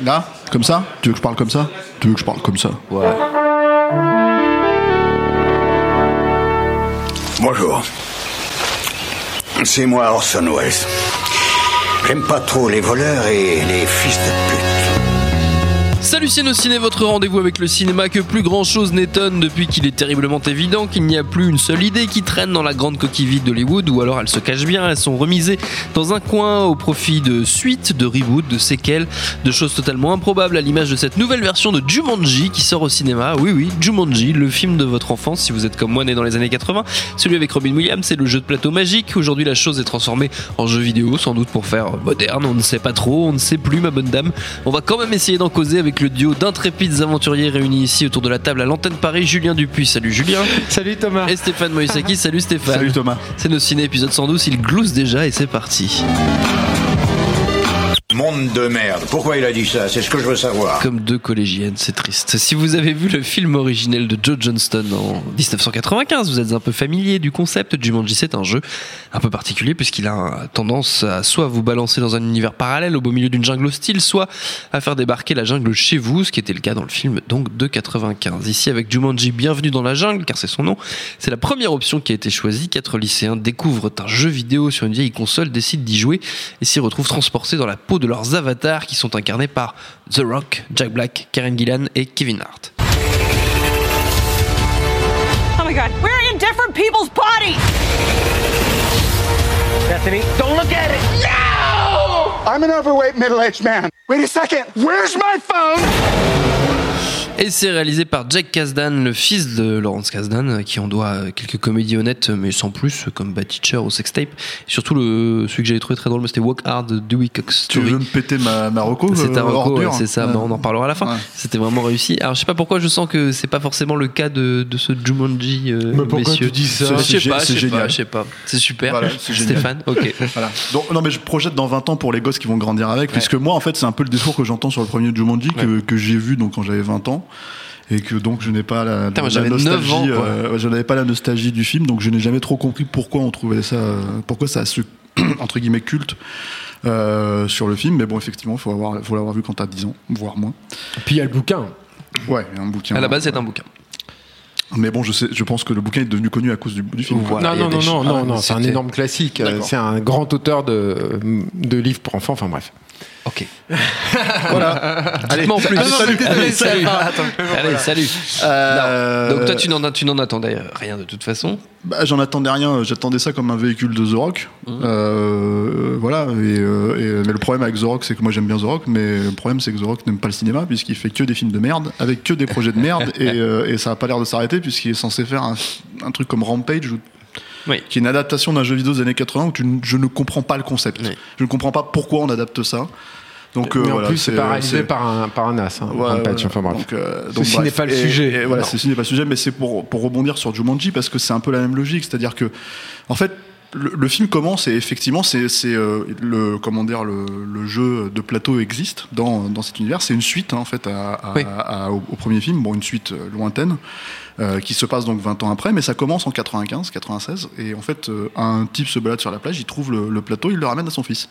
Là, comme ça? Tu veux que je parle comme ça? Tu veux que je parle comme ça? Ouais. Bonjour. C'est moi Orson Welles. J'aime pas trop les voleurs et les fils de pute. Salut Ciné, votre rendez-vous avec le cinéma que plus grand chose n'étonne depuis qu'il est terriblement évident qu'il n'y a plus une seule idée qui traîne dans la grande coquille vide d'Hollywood ou alors elles se cachent bien, elles sont remisées dans un coin au profit de suites, de reboots, de séquelles, de choses totalement improbables à l'image de cette nouvelle version de Jumanji qui sort au cinéma. Oui oui, Jumanji, le film de votre enfance si vous êtes comme moi né dans les années 80, celui avec Robin Williams, c'est le jeu de plateau magique. Aujourd'hui la chose est transformée en jeu vidéo sans doute pour faire moderne, on ne sait pas trop, on ne sait plus ma bonne dame. On va quand même essayer d'en causer avec le duo d'intrépides aventuriers réunis ici autour de la table à l'antenne Paris. Julien Dupuis, salut Julien. Salut Thomas. Et Stéphane Moïsaki, salut Stéphane. Salut Thomas. C'est nos ciné épisode 112, il glousse déjà et c'est parti. Monde de merde. Pourquoi il a dit ça? C'est ce que je veux savoir. Comme deux collégiennes, c'est triste. Si vous avez vu le film originel de Joe Johnston en 1995, vous êtes un peu familier du concept. Jumanji, c'est un jeu un peu particulier puisqu'il a tendance à soit vous balancer dans un univers parallèle au beau milieu d'une jungle hostile, soit à faire débarquer la jungle chez vous, ce qui était le cas dans le film donc de 95. Ici avec Jumanji, bienvenue dans la jungle, car c'est son nom. C'est la première option qui a été choisie. Quatre lycéens découvrent un jeu vidéo sur une vieille console, décident d'y jouer et s'y retrouvent transportés dans la peau de leurs avatars qui sont incarnés par The Rock, Jack Black, Karen Gillan et Kevin Hart. Oh my god, we're in different people's bodies! Bethany, don't look at it! No! I'm an overweight middle-aged man. Wait a second. Where's my phone? Et c'est réalisé par Jack Kasdan, le fils de Lawrence Kasdan, qui en doit quelques comédies honnêtes, mais sans plus, comme Bad Teacher ou Sextape. Et surtout, le, celui que j'avais trouvé très drôle, c'était Walk Hard de Dewey Cox. Tu veux me péter ma, ma reco C'est ta euh, ouais, c'est ça, Ouais. bah, on en parlera à la fin. Ouais. C'était vraiment réussi. Alors, je sais pas pourquoi je sens que c'est pas forcément le cas de, de ce Jumanji, euh, Mais pourquoi messieurs. tu dis ça Je sais C'est pas, gé- je sais pas, génial. je sais pas. C'est super. Voilà, c'est génial. Stéphane, ok. Voilà. Donc, non, mais je projette dans 20 ans pour les gosses qui vont grandir avec, puisque moi, en fait, c'est un peu le discours que j'entends sur le premier Jumanji que, que j'ai vu donc quand j'avais 20 ans. Et que donc je n'ai pas la, Putain, moi, la j'avais 9 nostalgie, ans, euh, je n'avais pas la nostalgie du film, donc je n'ai jamais trop compris pourquoi on trouvait ça, pourquoi ça a ce entre guillemets culte euh, sur le film. Mais bon, effectivement, il faut avoir, faut l'avoir vu quand t'as 10 ans, voire moins. Puis il y a le bouquin. Ouais, il y a un bouquin. À la base, c'est un bouquin. Mais bon, je sais, je pense que le bouquin est devenu connu à cause du, du film. Voilà, non, non, non, Ah, non, c'est un énorme classique. Euh. C'est un grand auteur de, de livres pour enfants. Enfin bref. Ok. Voilà. Allez, en plus. salut. Allez, salut. Allez, salut. Euh. Donc toi, tu n'en, tu n'en attendais rien de toute façon. Bah, j'en attendais rien, j'attendais ça comme un véhicule de The Rock. Mhm. Euh, voilà, et, euh, et- mais le problème avec The Rock, c'est que moi j'aime bien The Rock, mais le problème c'est que The Rock n'aime pas le cinéma, puisqu'il fait que des films de merde, avec que des projets de merde, et, et ça a pas l'air de s'arrêter, puisqu'il est censé faire un, un truc comme Rampage, Oui. qui est une adaptation d'un jeu vidéo des années 80, où tu je ne comprends pas le concept. Oui. Je ne comprends pas pourquoi on adapte ça. Donc, euh, Mais en voilà, plus, c'est pas réalisé c'est- par un, par un as. Hein, Ouais, ouais, enfin bref. donc, euh, Ceci donc, bref. n'est pas le Et- sujet. et voilà, ceci n'est pas le sujet, mais c'est pour, pour rebondir sur Jumanji parce que c'est un peu la même logique. C'est-à-dire que, en fait, le, le film commence et effectivement, c'est euh, le comment dire le, le jeu de plateau existe dans, dans cet univers. C'est une suite hein, en fait à, à- Oui. à- au, au premier film, bon une suite euh, lointaine. euh, qui se passe donc 20 ans après, mais ça commence en 95, 96, et en fait, euh, un type se balade sur la plage, il trouve le, le plateau, il le ramène à son fils.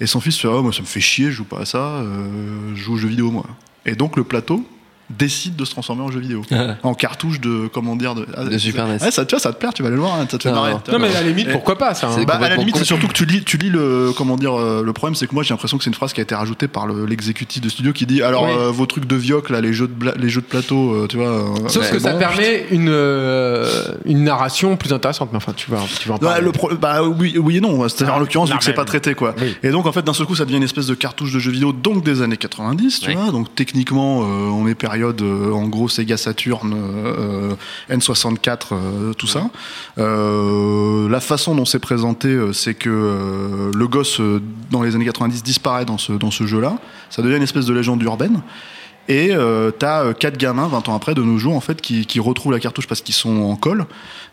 Et son fils fait Oh, moi ça me fait chier, je joue pas à ça, euh, je joue aux jeux vidéo moi. Et donc le plateau décide de se transformer en jeu vidéo, en cartouche de comment dire de, ah, De Super NES. Ouais, ça, tu vois, ça te plaire, tu vas aller le voir, hein, ça te fait Non, marrer. non. mais à la limite, pourquoi pas ça hein. C'est bah, à la limite, c'est surtout que tu lis, tu lis le comment dire euh, le problème, c'est que moi j'ai l'impression que c'est une phrase qui a été rajoutée par le- l'exécutif de studio qui dit alors Oui. euh, vos trucs de vioc là, les jeux de les jeux de plateau, euh, tu vois. Sauf ouais, que ça permet une, euh, une narration plus intéressante. Mais enfin, tu vas, tu vas en Bah, parler. le pro- bah oui, oui et non. C'est-à-dire en Ah, l'occurrence, non, vu que c'est pas traité, quoi. Oui. Et donc, en fait, d'un seul coup, ça devient une espèce de cartouche de jeu vidéo, donc des années 90, tu Oui. vois. Donc, techniquement, on est euh, en gros Sega Saturn, euh, euh, N64, euh, tout ça. La façon dont c'est présenté, c'est que le gosse dans les années 90 disparaît dans ce jeu-là. Ça devient une espèce de légende urbaine. Et euh, t'as euh, quatre gamins 20 ans après de nos jours en fait qui, qui retrouvent la cartouche parce qu'ils sont en colle.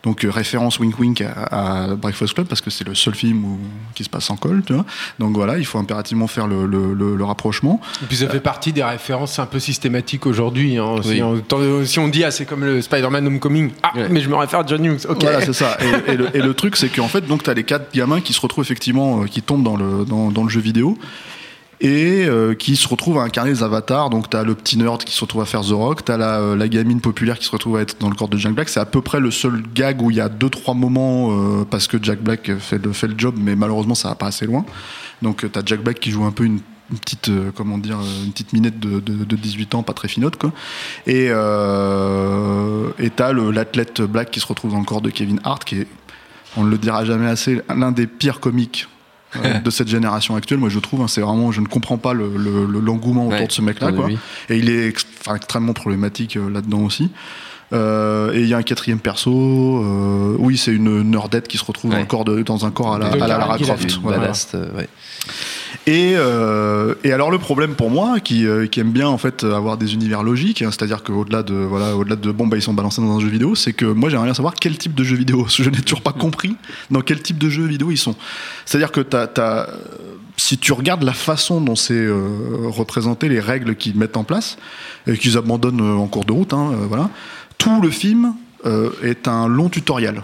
Donc euh, référence wink wink à, à Breakfast Club parce que c'est le seul film où, qui se passe en colle, tu vois. Donc voilà, il faut impérativement faire le, le, le, le rapprochement. Et puis ça fait partie des références un peu systématiques aujourd'hui. hein. Si, on, tant- si on dit, ah, c'est comme le Spider-Man Homecoming, ah, mais je me réfère à John Hughes, ok. Voilà, c'est ça. Et, et le, et le truc, c'est qu'en fait, donc, t'as les quatre gamins qui se retrouvent effectivement, euh, qui tombent dans le, dans, dans le jeu vidéo et euh, qui se retrouvent à incarner les avatars. Donc, t'as le petit nerd qui se retrouve à faire The Rock, t'as la, euh, la gamine populaire qui se retrouve à être dans le corps de Jack Black. C'est à peu près le seul gag où il y a deux, trois moments euh, parce que Jack Black fait le, fait le job, mais malheureusement, ça va pas assez loin. Donc, t'as Jack Black qui joue un peu une petite comment dire une petite minette de, de, de 18 ans pas très finote et euh, et t'as l'athlète black qui se retrouve dans le corps de Kevin Hart qui est on ne le dira jamais assez l'un des pires comiques de cette génération actuelle moi je trouve hein, c'est vraiment je ne comprends pas le- le- le- l'engouement autour Ouais, de ce mec là autour de quoi lui. et il est extrêmement problématique euh, là-dedans aussi Euh, et il y a un quatrième perso euh, oui c'est une nerdette qui se retrouve dans, Ouais. le corps de, dans un corps à la, De à la Lara Croft voilà. badass, euh, ouais. Et, euh, et alors le problème pour moi, qui, euh, qui aime bien en fait avoir des univers logiques, hein, c'est-à-dire qu'au-delà de voilà, au-delà de bon bah ils sont balancés dans un jeu vidéo, c'est que moi j'aimerais bien savoir quel type de jeu vidéo. Je n'ai toujours pas compris dans quel type de jeu vidéo ils sont. C'est-à-dire que si tu regardes la façon dont c'est euh, représenté, les règles qu'ils mettent en place et qu'ils abandonnent en cours de route, hein, voilà, tout le film est un long tutoriel.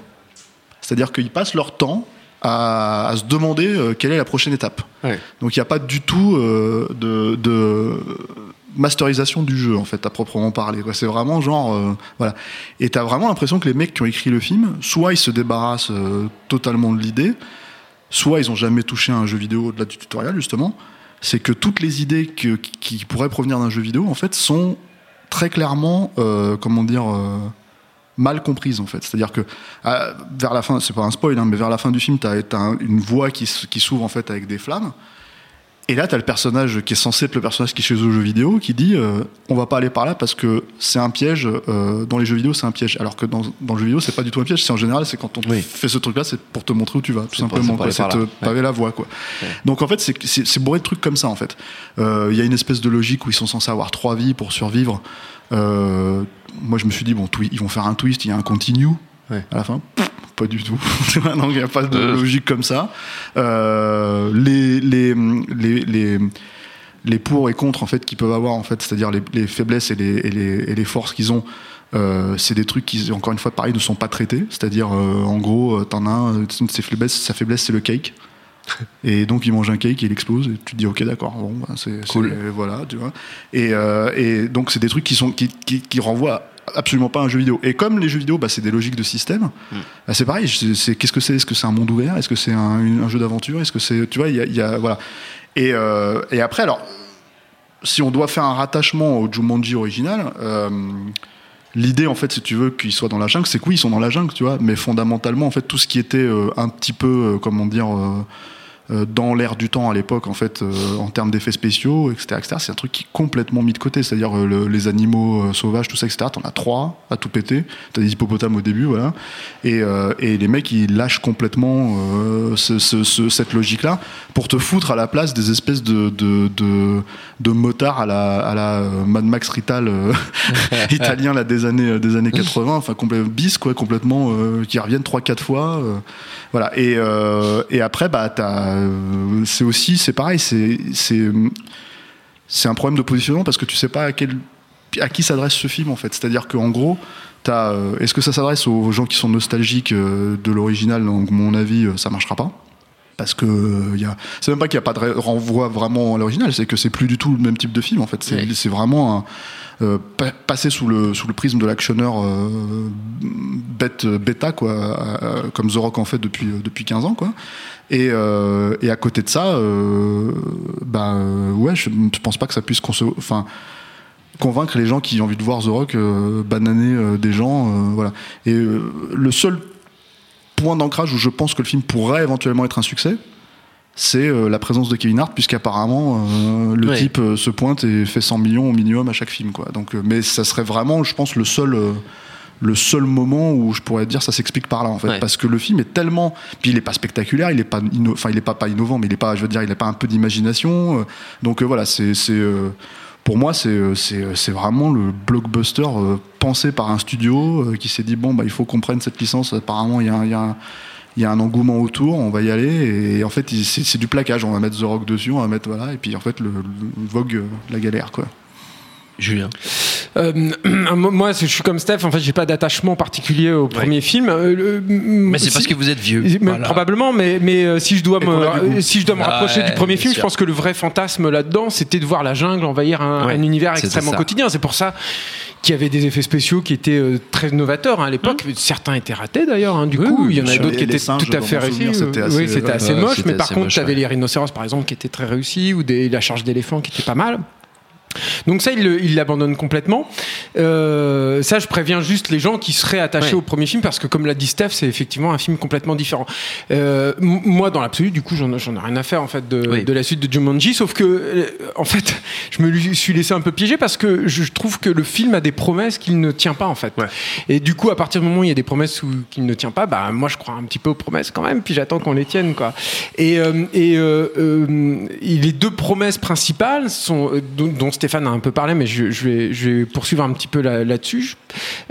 C'est-à-dire qu'ils passent leur temps à, à se demander euh, quelle est la prochaine étape. Ouais. Donc il n'y a pas du tout euh, de, de masterisation du jeu en fait à proprement parler. C'est vraiment genre euh, voilà. Et t'as vraiment l'impression que les mecs qui ont écrit le film, soit ils se débarrassent euh, totalement de l'idée, soit ils ont jamais touché à un jeu vidéo au-delà du tutoriel justement. C'est que toutes les idées que- qui, pourraient provenir d'un jeu vidéo en fait sont très clairement euh, comment dire mal comprises en fait. C'est-à-dire que à- vers la fin, c'est pas un spoil, hein, mais vers la fin du film, t'as as une voie qui, s'ouvre en fait avec des flammes. Et là, t'as le personnage qui est censé être le personnage qui est chez eux au jeu vidéo, qui dit euh, on va pas aller par là parce que c'est un piège. euh, dans les jeux vidéo, c'est un piège. Alors que dans, dans le jeu vidéo, c'est pas du tout un piège. C'est en général, c'est quand on Oui. fait ce truc-là, c'est pour te montrer où tu vas, tout simplement. c'est te paver la voie, quoi. Donc en fait, c'est- bourré de trucs comme ça, en fait. Euh, Il y a une espèce de logique où ils sont censés avoir trois vies pour survivre. Euh, moi, je me suis dit bon, ils vont faire un twist, il y a un continue Ouais. à la fin. Pff, Pas du tout. Donc il n'y a pas de Euh. logique comme ça. Euh, les, les, les, les, les pour et contre en fait qu'ils peuvent avoir en fait, c'est-à-dire les, les faiblesses et les, et les, et les forces qu'ils ont. euh, c'est des trucs qui, encore une fois, pareil, ne sont pas traités. C'est-à-dire, euh, en gros, euh, t'en as un, une de ses faiblesses, sa faiblesse, c'est le cake. Et donc, il mange un cake et il explose. Et tu te dis, ok, d'accord, bon, bah, c'est Cool. Voilà, tu vois. Et, euh, et donc, c'est des trucs qui, sont, qui, qui, qui renvoient absolument pas à un jeu vidéo. Et comme les jeux vidéo, bah, c'est des logiques de système, bah, c'est pareil. c'est- Qu'est-ce que c'est? Est-ce que c'est un monde ouvert? Est-ce que c'est un, jeu d'aventure? Est-ce que c'est. Tu vois, il y a, il y a- Voilà. Et, euh, et après, alors, si on doit faire un rattachement au Jumanji original, euh, l'idée, en fait, si tu veux, qu'ils soient dans la jungle, c'est que oui, ils sont dans la jungle, tu vois, mais fondamentalement, en fait, tout ce qui était euh, un petit peu, comment dire, dans l'air du temps à l'époque, en fait, euh, en termes d'effets spéciaux, etc., etc., c'est un truc qui est complètement mis de côté. C'est-à-dire euh, le- les animaux euh, sauvages, tout ça, etc., t'en as trois à tout péter. T'as des hippopotames au début, voilà. Et, euh, et les mecs, ils lâchent complètement euh, ce- ce- ce- cette logique-là pour te foutre à la place des espèces de, de, de, motards à la, à la euh, Mad Max Rital euh, italien là, des, années, des années 80, enfin bis, quoi, complètement, euh, qui reviennent 3-4 fois. Voilà. Et, euh, et après, bah, euh, c'est aussi, c'est pareil, c'est, un problème de positionnement parce que tu sais pas à qui s'adresse ce film en fait. C'est-à-dire qu'en gros, euh, est-ce que ça s'adresse aux gens qui sont nostalgiques euh, de l'original? Donc, mon avis, ça marchera pas. Parce que euh, c'est même pas qu'il n'y a pas de renvoi vraiment à l'original, c'est que c'est plus du tout le même type de film en fait. C'est, vraiment un, euh, pa- passer sous le, sous le prisme de l'actionneur euh, bête, bêta, quoi, comme The Rock en fait depuis, depuis 15 ans. Quoi. Et, et à côté de ça, bah, euh, ouais, je ne pense pas que ça puisse enfin, convaincre les gens qui ont envie de voir The Rock bananer des gens. voilà. Et le seul point d'ancrage où je pense que le film pourrait éventuellement être un succès, c'est euh, la présence de Kevin Hart, puisqu'apparemment euh, le Ouais. type euh, se pointe et fait 100 millions au minimum à chaque film. Quoi. Donc, mais ça serait vraiment, je pense, le seul, le seul moment où je pourrais dire ça s'explique par là, en fait. Ouais. Parce que le film est tellement. Puis il est pas spectaculaire, il est pas, enfin, il est pas, pas innovant, mais il est pas, je veux dire, il a pas un peu d'imagination. donc voilà, c'est. Pour moi, c'est euh, euh, c'est vraiment le blockbuster euh, pensé par un studio qui s'est dit bon, bah, il faut qu'on prenne cette licence. Apparemment, il y a, y y a un engouement autour, on va y aller, et en fait, c'est du plaquage. On va mettre The Rock dessus, on va mettre voilà, et puis en fait, le, Vogue, la galère, quoi. Julien. Euh, moi, je suis comme Steph. En fait, j'ai pas d'attachement particulier au premier film. Euh, le- Mais c'est si- parce que vous êtes vieux. mais Voilà. Probablement, mais, mais euh, si je dois me, goût. si je dois me Ouais, rapprocher du premier film, sûr. je pense que le vrai fantasme là-dedans, c'était de voir la jungle envahir un, Ouais, un univers extrêmement quotidien. C'est pour ça qu'il y avait des effets spéciaux qui étaient euh, très novateurs hein, à l'époque. Mmh. Certains étaient ratés d'ailleurs. hein, du Oui, coup, oui, il y en a d'autres qui étaient singes, tout à fait réussis. c'était assez- oui, c'était ouais, assez ouais, moche. Mais par contre, tu avais les rhinocéros, par exemple, qui étaient très réussis, ou des, la charge d'éléphant qui était pas mal. Donc ça, il l'abandonne complètement. Euh, ça, je préviens juste les gens qui seraient attachés Ouais. au premier film parce que, comme l'a dit Steph, c'est effectivement un film complètement différent. Euh, moi, dans l'absolu, du coup, j'en ai rien à faire en fait de, Oui. de la suite de Jumanji, sauf que, euh, en fait, je me suis laissé un peu piéger parce que je trouve que le film a des promesses qu'il ne tient pas en fait. Et du coup, à partir du moment où il y a des promesses qu'il ne tient pas, bah moi, je crois un petit peu aux promesses quand même, puis j'attends qu'on les tienne quoi. Et, euh, et les deux promesses principales sont dont, dont Stéphane a un peu parlé, mais je, je vais, je vais poursuivre un petit peu là- là-dessus.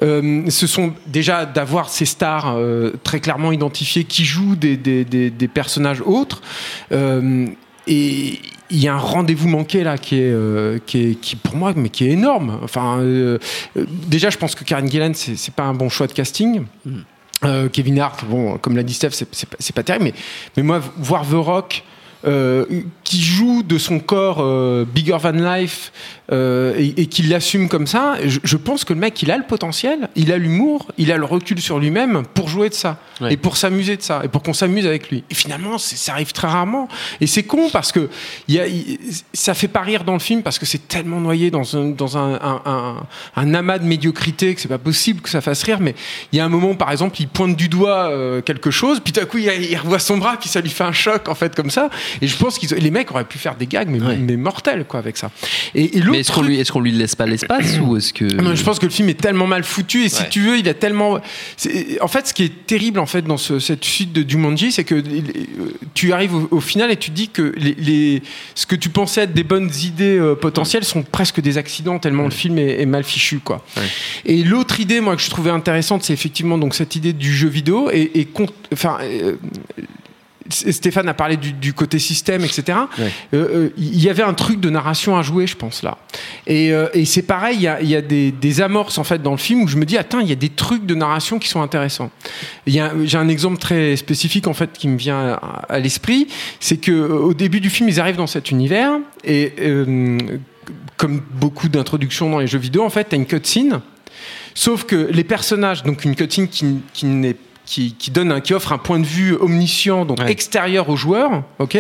Euh, ce sont déjà d'avoir ces stars euh, très clairement identifiées qui jouent des, des, des- des personnages autres. Euh, et il y a un rendez-vous manqué là qui est, euh, qui est qui pour moi mais qui est énorme. Enfin, euh, déjà je pense que Karen Gillan c'est pas un bon choix de casting. Euh, Kevin Hart, bon, comme l'a dit Steph, c'est- pas- pas terrible, mais, mais moi, voir The Rock qui joue de son corps euh, bigger than life euh, et, et qui l'assume comme ça, je, je pense que le mec, il a le potentiel, il a l'humour, il a le recul sur lui-même pour jouer de ça Ouais. et pour s'amuser de ça et pour qu'on s'amuse avec lui. Et finalement, ça arrive très rarement. Et c'est con parce que y a, ça fait pas rire dans le film parce que c'est tellement noyé dans un, dans un, un, un- un amas de médiocrité que c'est pas possible que ça fasse rire. Mais il y a un moment, par exemple, il pointe du doigt euh, quelque chose, puis tout à coup, il, il revoit son bras, puis ça lui fait un choc en fait comme ça. Et je pense que les mecs auraient pu faire des gags, mais, Ouais. mais mortels quoi avec ça. Et, et l'autre Mais est-ce qu'on lui, qu'on lui laisse pas l'espace ou est-ce que. non, je pense que le film est tellement mal foutu et si Ouais. tu veux, il a tellement. En fait, ce qui est terrible en fait dans ce- cette suite de Jumanji, c'est que les- tu arrives au, au final et tu dis que les, les- ce que tu pensais être des bonnes idées euh, potentielles sont presque des accidents tellement le film est, est mal fichu quoi. Ouais. Et l'autre idée, moi, que je trouvais intéressante, c'est effectivement donc cette idée du jeu vidéo et, et con- enfin. euh, Stéphane a parlé du, du côté système, etc. Ouais. Euh, euh, Il y avait un truc de narration à jouer, je pense là. Et, euh, et c'est pareil, il y a, il y a des, des amorces en fait dans le film où je me dis attends, il y a des trucs de narration qui sont intéressants. J'ai un exemple très spécifique en fait qui me vient à, à l'esprit, c'est que au début du film, ils arrivent dans cet univers et euh, comme beaucoup d'introductions dans les jeux vidéo, en fait, tu as une cutscene. Sauf que les personnages, donc une cutscene qui, qui n'est qui, qui donne un, qui offre un point de vue omniscient donc Ouais. extérieur aux joueurs ok?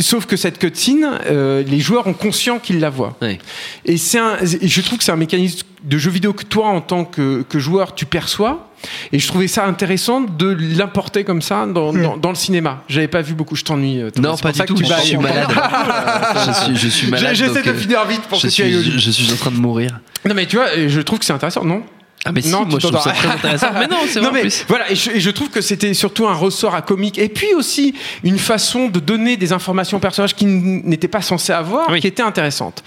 Sauf que cette cutscene euh, les joueurs ont conscient qu'ils la voient Ouais. et c'est je trouve que c'est un mécanisme de jeu vidéo que toi, en tant que, que joueur, tu perçois. Et je trouvais ça intéressant de l'importer comme ça dans, dans, dans le cinéma. J'avais pas vu beaucoup. Je t'ennuie. euh. Non, pas du tout. tu Je vas suis malade. je, suis, je suis malade. J'essaie de euh, finir vite pour je que tu ailles au suis, lit. je suis en train de mourir. Non, mais tu vois, je trouve que c'est intéressant, non? Ah, mais si, Non, moi je trouve ça très intéressant. Mais non, c'est vrai. Non en mais plus. voilà, et je, et je trouve que c'était surtout un ressort à comique, et puis aussi une façon de donner des informations aux personnages qui n'étaient pas censés avoir, Oui. qui était intéressante.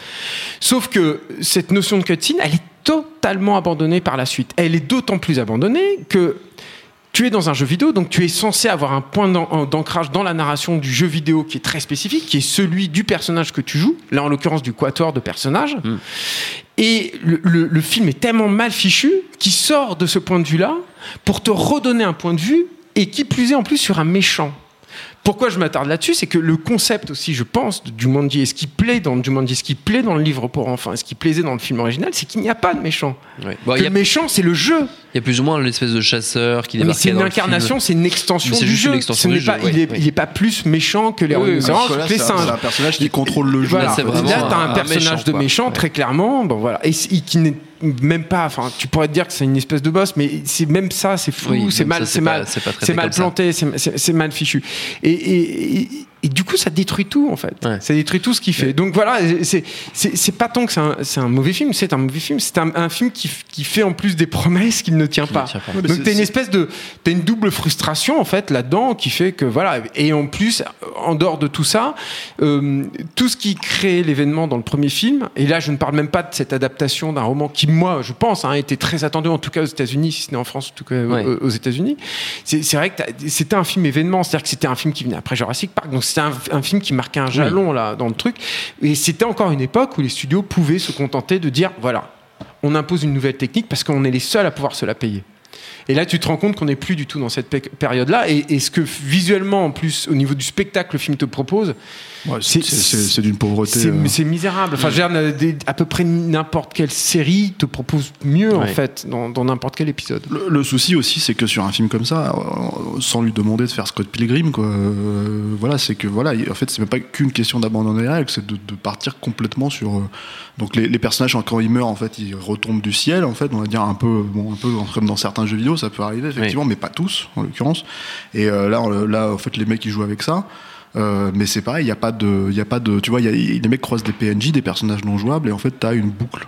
Sauf que cette notion de cutscene, elle est totalement abandonnée par la suite. Elle est d'autant plus abandonnée que tu es dans un jeu vidéo, donc tu es censé avoir un point d'an- d'ancrage dans la narration du jeu vidéo qui est très spécifique, qui est celui du personnage que tu joues, là en l'occurrence du quatuor de personnages. Et le, le- le film est tellement mal fichu qu'il sort de ce point de vue-là pour te redonner un point de vue et qui plus est en plus sur un méchant. Pourquoi je m'attarde là-dessus C'est que le concept aussi, je pense, de Jumanji et ce qui plaît dans Jumanji, ce qui plaît dans le livre pour enfants et ce qui plaisait dans le film original, c'est qu'il n'y a pas de méchant. Ouais. Bon, Que il y, a- le méchant, c'est le jeu. il y a plus ou moins l'espèce de chasseur qui Mais débarque c'est une incarnation, c'est une extension du juste jeu. une extension Ce du n'est pas, jeu, il, oui, est, oui. il est pas plus méchant que les Oui, que les c'est un- singes. c'est un personnage qui contrôle le jeu. Voilà, Là, là, t'as un, un personnage méchant, de méchant, Ouais. très clairement. Bon, voilà. Et, qui n'est même pas. Enfin, tu pourrais te dire que c'est une espèce de boss, mais c'est même ça, c'est Oui, c'est mal, c'est mal, c'est mal planté, c'est- mal fichu. Et, et- et et du coup, ça détruit tout, en fait. Ouais. Ça détruit tout ce qu'il fait. Donc voilà, c'est- pas tant que c'est un, mauvais film, c'est un mauvais film. C'est un, un film qui, fait en plus des promesses qu'il ne tient Qui pas. ne tient pas. Ouais, Donc t'as une espèce de, t'as une double frustration en fait là-dedans qui fait que voilà. Et en plus, en dehors de tout ça, euh, tout ce qui crée l'événement dans le premier film, et là je ne parle même pas de cette adaptation d'un roman qui, moi, je pense, hein, était très attendu en tout cas aux États-Unis, si ce n'est en France, en tout cas Ouais. aux États-Unis. C'est c'est vrai que c'était un film événement, c'est-à-dire que c'était un film qui venait après Jurassic Park, donc c'était un, un film qui marquait un jalon là dans le truc. Et c'était encore une époque où les studios pouvaient se contenter de dire voilà, on impose une nouvelle technique parce qu'on est les seuls à pouvoir se la payer. Et là, tu te rends compte qu'on n'est plus du tout dans cette période-là. Et, et ce que visuellement, en plus, au niveau du spectacle, le film te propose, Ouais, c'est- d'une pauvreté. c'est euh, misérable. Enfin, dire, des- à peu près n'importe quelle série te propose mieux, en Ouais. fait, dans n'importe quel épisode. Le, le souci aussi, c'est que sur un film comme ça, euh, sans lui demander de faire Scott Pilgrim, quoi, euh, voilà, c'est que voilà, il- en fait, c'est même pas qu'une question d'abandonner les règles, c'est de, de partir complètement sur. euh, donc les, les personnages, quand ils meurent, en fait, ils retombent du ciel, en fait, on va dire un peu, bon, un peu comme dans certains jeux vidéo, ça peut arriver effectivement, mais pas tous, en l'occurrence. Et euh, là, on- là, en fait, les mecs ils jouent avec ça. Euh, mais c'est pareil, il y a pas de, il y a pas de, tu vois, il y a- les mecs croisent des PNJ, des personnages non jouables, et en fait, t'as une boucle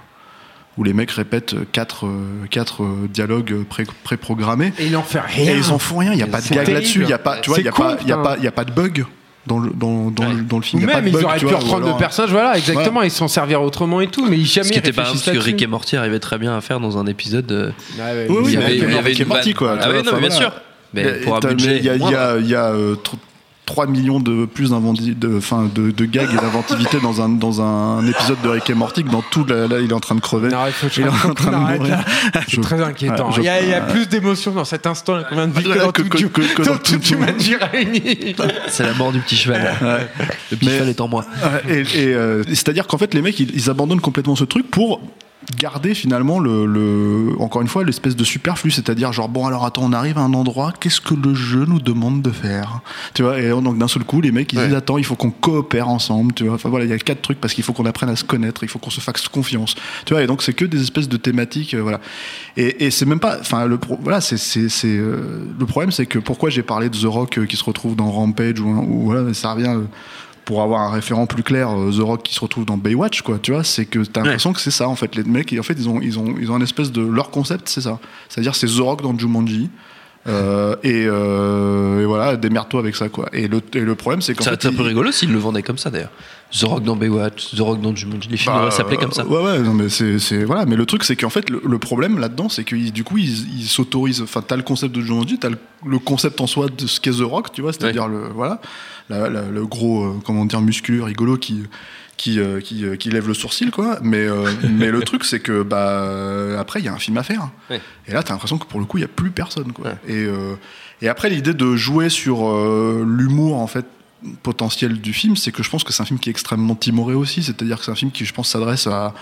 où les mecs répètent quatre, euh, quatre dialogues pré- pré-programmés. Et il en fait rien. Et ils en font rien, il n'y a pas de gag là-dessus, il y a pas, tu vois, il y a con, pas, il y a pas, il y a pas de bug dans le, dans, dans, le, dans le Ou film. il y a pas même, de ils bug, auraient tu pu vois, ou reprendre le alors- personnage, voilà, exactement, et s'en servir autrement et tout, mais ils jamais Ce qui était pas parce que. Rick et Morty arrivait très bien à faire dans un épisode. euh, Ah ouais, Oui, oui, il y avait- il y avait Rick et Morty, quoi, Ah oui, non, mais bien sûr. Mais pour un budget. il y a, il y a, il y a, euh, tr- 3 millions de plus d'inventi- de, enfin, de, de gags et d'inventivité dans un, dans un épisode de Rick et Morty que dans tout, là, là, il est en train de crever. Non, il faut que je Il est en train de mourir. C'est très inquiétant. Ouais, je- il, y a, il y a plus d'émotions dans cet instant qu'on vient de vivre que que- tout, que- du- que- que dans tout- Jumanji réunie. C'est la mort du petit cheval. Le petit Mais- cheval est en moi. Ouais, et, et, euh, c'est-à-dire qu'en fait, les mecs, ils, ils abandonnent complètement ce truc pour garder finalement le, le- encore une fois l'espèce de superflu c'est-à-dire genre bon alors attends on arrive à un endroit qu'est-ce que le jeu nous demande de faire? Tu vois et donc d'un seul coup les mecs ils disent attends il faut qu'on coopère ensemble tu vois. Enfin voilà il y a quatre trucs parce qu'il faut qu'on apprenne à se connaître il faut qu'on se fasse confiance. Tu vois et donc c'est que des espèces de thématiques euh, voilà. Et, et c'est même pas enfin le pro- voilà c'est c'est euh, le problème c'est que pourquoi j'ai parlé de The Rock euh, qui se retrouve dans Rampage ou, ou voilà ça revient pour avoir un référent plus clair, euh, The Rock qui se retrouve dans Baywatch, quoi, tu vois, c'est que t'as l'impression que c'est ça, en fait. Les mecs, en fait, ils ont, ils ont, ils ont un espèce de. Leur concept, c'est ça. C'est-à-dire, c'est The Rock dans Jumanji. Euh, et, euh, et voilà, démerde-toi avec ça, quoi. Et le, et le problème, c'est qu'en Ça fait. serait un peu ils- rigolo s'ils le vendaient comme ça d'ailleurs. The Rock dans Baywatch, The Rock dans Jumanji, les films Bah, devraient s'appeler comme ça. Ouais, ouais, non, mais c'est, c'est- voilà. Mais le truc, c'est qu'en fait, le, le problème là-dedans, c'est que du coup, ils, ils s'autorisent. Enfin, t'as le concept de Jumanji, t'as le, le concept en soi de ce qu'est The Rock, tu vois, c'est-à-dire le, voilà, la- la- le gros, euh, comment dire, musculeux, rigolo qui. Qui, euh, qui, euh, qui lève le sourcil quoi mais euh, mais le truc c'est que bah après il y a un film à faire Ouais. et là t'as l'impression que pour le coup il y a plus personne quoi et et après l'idée de jouer sur l'humour en fait potentiel du film, c'est que je pense que c'est un film qui est extrêmement timoré aussi. C'est-à-dire que c'est un film qui, je pense, s'adresse à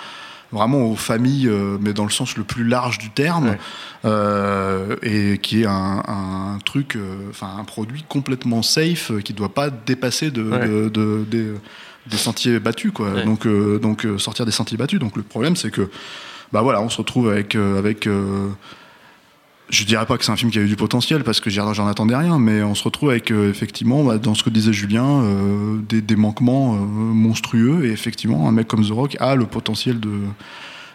vraiment aux familles, euh, mais dans le sens le plus large du terme, Ouais. euh, et qui est un, un truc, euh, enfin un produit complètement safe, qui ne doit pas dépasser de, Ouais. de- de- des, des sentiers battus, quoi. Ouais. Donc, donc sortir des sentiers battus. Donc le problème, c'est que, bah voilà, on se retrouve avec, avec je dirais pas que c'est un film qui a eu du potentiel parce que j'en attendais rien, mais on se retrouve avec euh, effectivement, bah, dans ce que disait Julien, euh, des, des manquements euh, monstrueux et effectivement, un mec comme The Rock a le potentiel de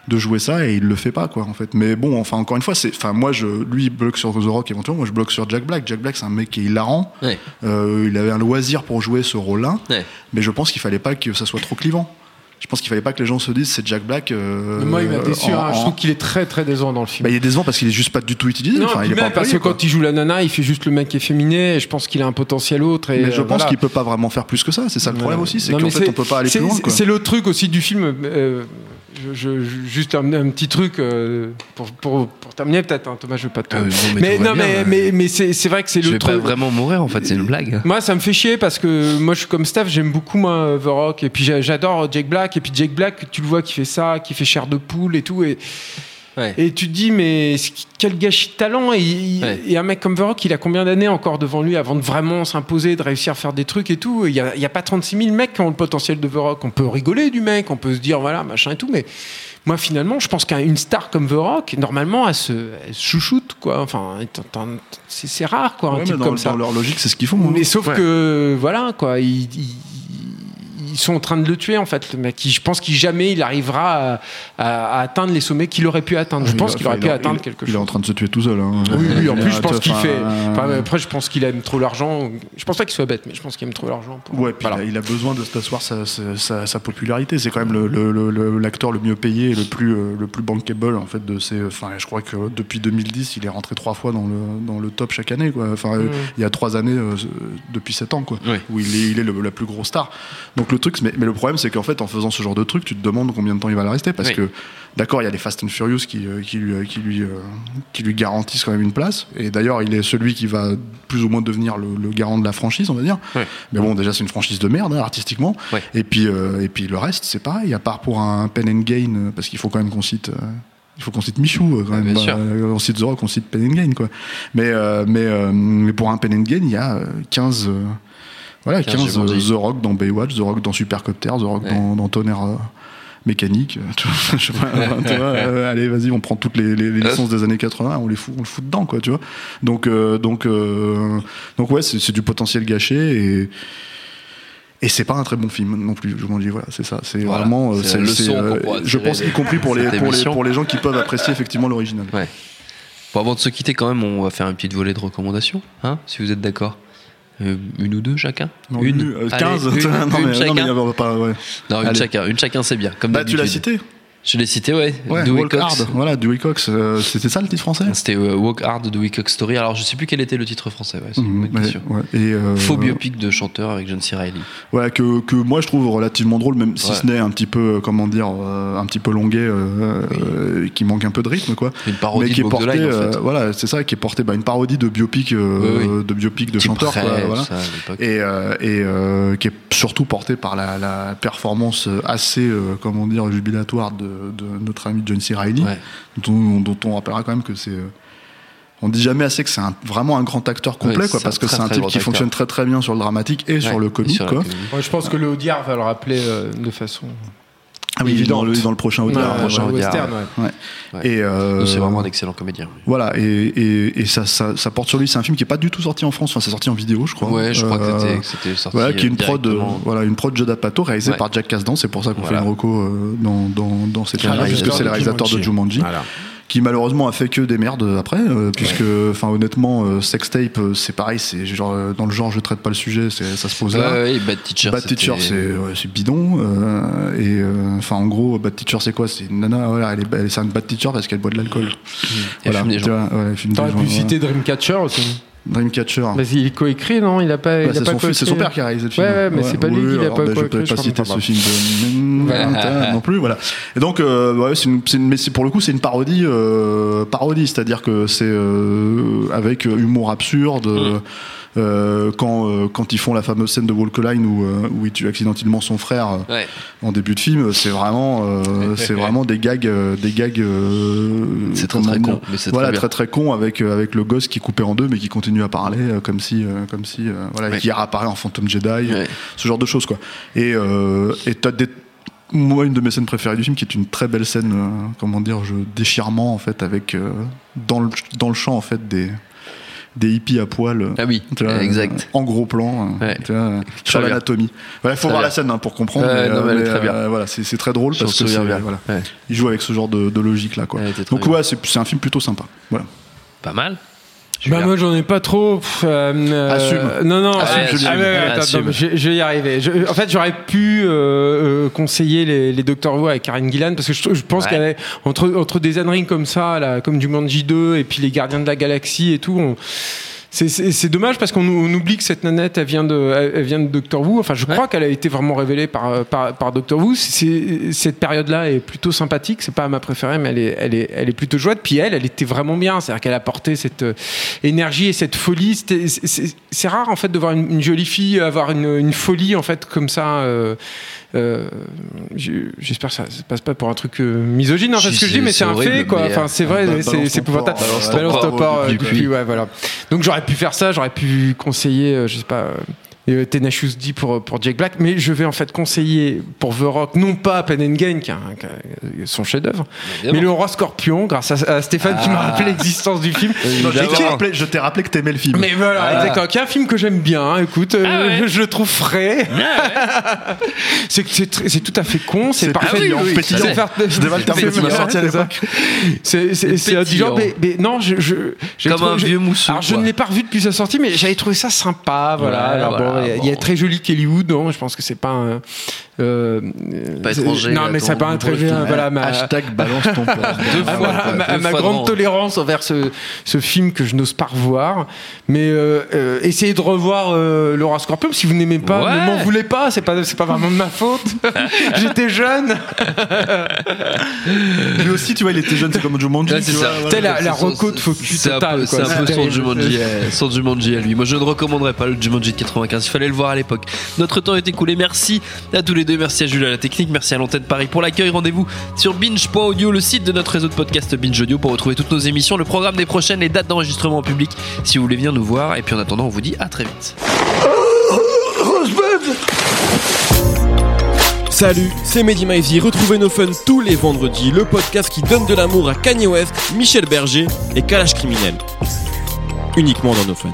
de jouer ça et il le fait pas quoi en fait. Mais bon enfin encore une fois c'est enfin moi je lui il bloque sur The Rock éventuellement moi je bloque sur Jack Black. Jack Black c'est un mec qui est hilarant. Ouais. Il avait un loisir pour jouer ce rôle là Ouais. mais je pense qu'il fallait pas que ça soit trop clivant je pense qu'il fallait pas que les gens se disent c'est Jack Black euh, Moi, il m'a déçu. en- hein. Je trouve qu'il est très très décevant dans le film. bah, il est décevant parce qu'il est juste pas du tout utilisé Non, enfin, puis il est pas même parce que quand il joue la nana, il fait juste le mec efféminé. Et je pense qu'il a un potentiel autre. Et mais je euh, pense voilà. qu'il peut pas vraiment faire plus que ça c'est ça le problème aussi c'est qu'en fait on peut pas aller plus loin. C'est le truc aussi du film. euh, je, je- je- juste un, un petit truc euh, pour, pour, pour terminer peut-être. hein, Thomas, je veux pas te. Euh, non, mais mais non, bien, mais, euh. mais, mais c'est c'est vrai que c'est Je le vais pas vraiment mourir en fait, c'est une blague. Moi, ça me fait chier parce que moi, je suis comme Steph, j'aime beaucoup moi The Rock et puis j'a- j'adore Jake Black et puis Jake Black, tu le vois qui fait ça, qui fait chair de poule et tout et Ouais. et tu te dis mais quel gâchis de talent et, il- Ouais. et un mec comme The Rock, il a combien d'années encore devant lui avant de vraiment s'imposer, de réussir à faire des trucs et tout? Il y a, il y a pas 36 000 mecs qui ont le potentiel de The Rock. On peut rigoler du mec, on peut se dire voilà machin et tout, mais moi finalement, je pense qu'une star comme The Rock, normalement, elle se, elle se chouchoute, quoi. Enfin, c'est rare, quoi, un Ouais, type dans, comme ça. dans leur logique, c'est ce qu'ils font. hein. Mais sauf Ouais. que, voilà, quoi, ils, ils- ils sont en train de le tuer, en fait, le mec. Je pense qu'il jamais il arrivera à, à- à atteindre les sommets qu'il aurait pu atteindre. Je Il pense qu'il aurait il pu a- atteindre il- quelque Il est en chose. train de se tuer tout seul. hein. Oui, oui, en plus, je pense qu'il fait. enfin, après, je pense qu'il aime trop l'argent. Je pense pas qu'il soit bête, mais je pense qu'il aime trop l'argent. pour- Ouais, puis Voilà. il, a, il a besoin de s'asseoir sa, sa, sa- sa popularité. C'est quand même le- le- le- le- l'acteur le, mieux payé et le plus, euh, le plus bankable en fait de ces. Enfin, je crois que depuis 2010, il est rentré trois fois dans le, dans le top chaque année. Quoi. Enfin, Mm. il y a trois années euh, depuis sept ans, quoi, Ouais. où il est, il est le- la plus grosse star. Donc le truc, mais, mais le problème, c'est qu'en fait, en faisant ce genre de truc, tu te demandes combien de temps il va le rester, parce Oui. que d'accord, il y a les Fast and Furious qui, euh, qui, lui, qui, lui, euh, qui lui garantissent quand même une place. Et d'ailleurs, il est celui qui va plus ou moins devenir le, le garant de la franchise, on va dire. Mais bon, déjà, c'est une franchise de merde, hein, artistiquement. Et, puis, euh, et puis le reste, c'est pareil, à part pour un pen and gain, euh, parce qu'il faut quand même qu'on cite. euh, il faut qu'on cite Michou, euh, quand Ah, même. Euh, on cite The Rock, on cite Pen and Gain, quoi. Mais, euh, mais, euh, mais pour un Pen and Gain, il y a euh, 15. Voilà, 15 15, euh. The Rock dans Baywatch, The Rock dans Supercopter, The Rock Ouais. dans, dans Tonnerre euh, mécanique. euh, tu vois, je sais pas, tu vois, euh, allez, vas-y, on prend toutes les, les- les licences des années 80, on les fout, on le fout dedans, quoi, tu vois. Donc, euh, donc, donc ouais, c'est du potentiel gâché et. Et c'est pas un très bon film non plus, je m'en dis, voilà, c'est ça. C'est Voilà, vraiment. c'est leçon euh, je pense, y compris pour les, pour, les, pour les gens qui peuvent apprécier effectivement l'original. Ouais. Bon, avant de se quitter, quand même, on va faire une petite volée de recommandations, hein, si vous êtes d'accord. Euh, une ou deux chacun Non, Une euh, Allez, 15 une, non, une mais, non, mais chacun pas. Ouais. Non, une Allez. chacun, une chacun, c'est bien. Comme Bah, tu l'as cité. Je l'ai cité, ouais. Ouais, Dewey Walk Cox. Hard. Voilà, Dewey Cox. euh, C'était ça le titre français? C'était euh, Walk Hard de Dewey Cox Story. Alors, je sais plus quel était le titre français. Ouais, c'est une Mhm, bonne ouais, ouais. Et, euh, Faux biopic de chanteur avec John C. Reilly. Voilà, que, que moi je trouve relativement drôle, même si Ouais. ce n'est un petit peu, comment dire, un petit peu longuet, qui manque un peu de rythme, quoi. Une parodie mais qui de est en fait. voilà, c'est ça, qui est porté, bah, une parodie de biopic, Oui, oui. de biopic de chanteur, quoi, voilà. ça, et, et qui est surtout porté par la, la performance assez, euh, comment dire, jubilatoire de, de notre ami John C. Reilly, Ouais. dont, dont on rappellera quand même que c'est. euh, on dit jamais assez que c'est un- vraiment un grand acteur complet, Ouais, quoi, c'est parce que c'est un très type qui acteur. fonctionne très très bien sur le dramatique et sur le comique, sur la quoi. comédie. Ouais, je pense que le Audiard va le rappeler euh, de façon. Ah oui, dans le, dans le prochain Audiard. ouais, prochain ouais, Audiard, western, ouais. Ouais. Ouais. Et euh, Donc, C'est vraiment un excellent comédien. Voilà, et, et, et ça, ça, ça porte sur lui. C'est un film qui est pas du tout sorti en France. Enfin, c'est sorti en vidéo, je crois. Ouais, je crois que Euh, c'était- que c'était sorti. Voilà, qui est une prod, euh, voilà, une prod Judd Apatow réalisée Ouais. par Jack Kasdan. C'est pour ça qu'on Voilà. fait une reco euh, dans, dans, dans cette un puisque c'est le réalisateur de Jumanji. Jumanji. Voilà. Qui malheureusement a fait que des merdes après, euh, puisque, enfin, honnêtement, euh, Sextape, euh, c'est pareil, c'est genre euh, dans le genre, je traite pas le sujet, c'est- ça se pose là. ouais, Bad Teacher. Bad Teacher, c'est ouais, c'est bidon. euh, et euh, enfin, en gros, Bad Teacher, c'est quoi? C'est une nana, voilà, elle est, elle est- c'est un Bad Teacher parce qu'elle boit de l'alcool. Elle fume des tu gens. vois, ouais, elle fume des T'aurais gens, pu ouais. citer Dreamcatcher aussi. Dreamcatcher. Vas-y, il est coécrit, non? Il a pas. Bah, c'est son, coécrit. père qui a réalisé le film. Ouais, ouais, mais c'est pas lui qui l'a pas bah, Je coécrit, peux pas citer ce film de non plus, voilà. Et donc, euh, ouais, c'est une, c'est une- mais pour le coup, c'est une parodie, euh, parodie, c'est-à-dire que c'est euh, avec humour absurde. Mm. Euh, quand, euh, quand ils font la fameuse scène de Walk Line où, euh, où il tue accidentellement son frère Ouais. en début de film, c'est vraiment, c'est vraiment des gags, des gags. C'est très, très con, mais Voilà, très très très con avec avec le gosse qui est coupé en deux, mais qui continue à parler comme si, comme si, voilà, Ouais. qui réapparaît en fantôme Jedi, Ouais. ce genre de choses quoi. Et et t'as des moi, une de mes scènes préférées du film, qui est une très belle scène, euh, comment dire, je, déchirement en fait, avec euh, dans le dans le champ en fait des des hippies à poil. Ah oui, tu vois, exact. euh, en gros plan, Ouais. tu vois, Très sur l'anatomie. Il faut Très voir bien. la scène hein, pour comprendre. Ouais, mais, non, mais euh, elle est mais, très bien. euh, voilà, c'est c'est très drôle Je parce que souviens c'est- bien. voilà, Ouais. il joue avec ce genre de, de logique là, quoi. Donc bien. ouais, c'est c'est un film plutôt sympa. Voilà. Pas mal. Bah moi j'en ai pas trop. pff, euh, euh, Assume. Non non. Assume, ah, ah, attends, je, je vais y arriver. Je- en fait j'aurais pu euh, euh, conseiller les, les Doctor Who avec Karen Gillan parce que je, je pense Ouais. avait entre entre des âneries comme ça là, comme Jumanji 2 et puis les Gardiens de la Galaxie et tout. on- c'est- dommage parce qu'on on oublie que cette nanette, elle vient de, elle vient de Doctor Who. Enfin, je crois qu'elle a été vraiment révélée par, par, par Doctor Who. Cette période-là est plutôt sympathique. C'est pas ma préférée, mais elle est, elle est, elle est plutôt chouette. Puis elle, elle était vraiment bien. C'est-à-dire qu'elle apportait cette euh, énergie et cette folie. C'est rare en fait de voir une, une jolie fille avoir une, une folie en fait comme ça. euh, euh, J'espère que ça se passe pas pour un truc euh, misogyne en fait Si, ce que je dis, mais c'est un fait quoi. Enfin, c'est vrai, bah, c'est épouvantable. balance euh, euh, ouais, voilà. Donc j'aurais pu faire ça, j'aurais pu conseiller, euh, je sais pas. Euh, euh, Tenacious D pour, pour Jack Black, mais je vais en fait conseiller pour The Rock, non pas Pen and Gain, qui est, son chef-d'œuvre, mais Le Roi Scorpion, grâce à, à Stéphane qui m'a Ah. rappelé l'existence du film. Non, je t'ai rappelé- que t'aimais le film. Mais voilà, Ah. exactement. Qui est un film que j'aime bien. hein, Écoute, euh, Ah ouais. je le trouve frais. c'est c'est tout à fait con. C'est parfait. C'est C'est genre, mais, non, je, Comme un vieux mousseux, Alors je ne l'ai pas revu depuis sa sortie, mais j'avais trouvé ça sympa. Voilà. Bon, il y a- il y a bon. très joli Kellywood. Non, je pense que c'est pas un. Euh, Pas étranger, Non, mais ton c'est pas un goût pour très bien. film. Voilà, ma, Hashtag balance ton poste. Deux à fois, ma, deux grande tolérance envers ce, ce film que je n'ose pas revoir. Mais euh, euh, essayez de revoir euh, Laura Scorpion. Si vous n'aimez pas, Ouais. ne m'en voulez pas. C'est pas, c'est pas vraiment de ma faute. J'étais jeune. Lui aussi, tu vois, il était jeune, c'est comme Jumanji. Ouais, c'est ça. vois, la, la reco de focus C'est un total. peu, quoi. c'est un peu C'est son. Jumanji, son Jumanji à lui. Moi, je ne recommanderais pas le Jumanji de 95. Il fallait le voir à l'époque. Notre temps est écoulé. Merci à tous les Merci à Jules à la technique. Merci à l'antenne Paris pour l'accueil. Rendez-vous sur binge.audio, le site de notre réseau de podcast Binge Audio pour retrouver toutes nos émissions, le programme des prochaines, les dates d'enregistrement en public si vous voulez venir nous voir. Et puis en attendant, on vous dit à très vite. Salut, c'est Mehdi Maizy. Retrouvez nos fun tous les vendredis, le podcast qui donne de l'amour à Kanye West, Michel Berger et Kalash Criminel. Uniquement dans nos fun.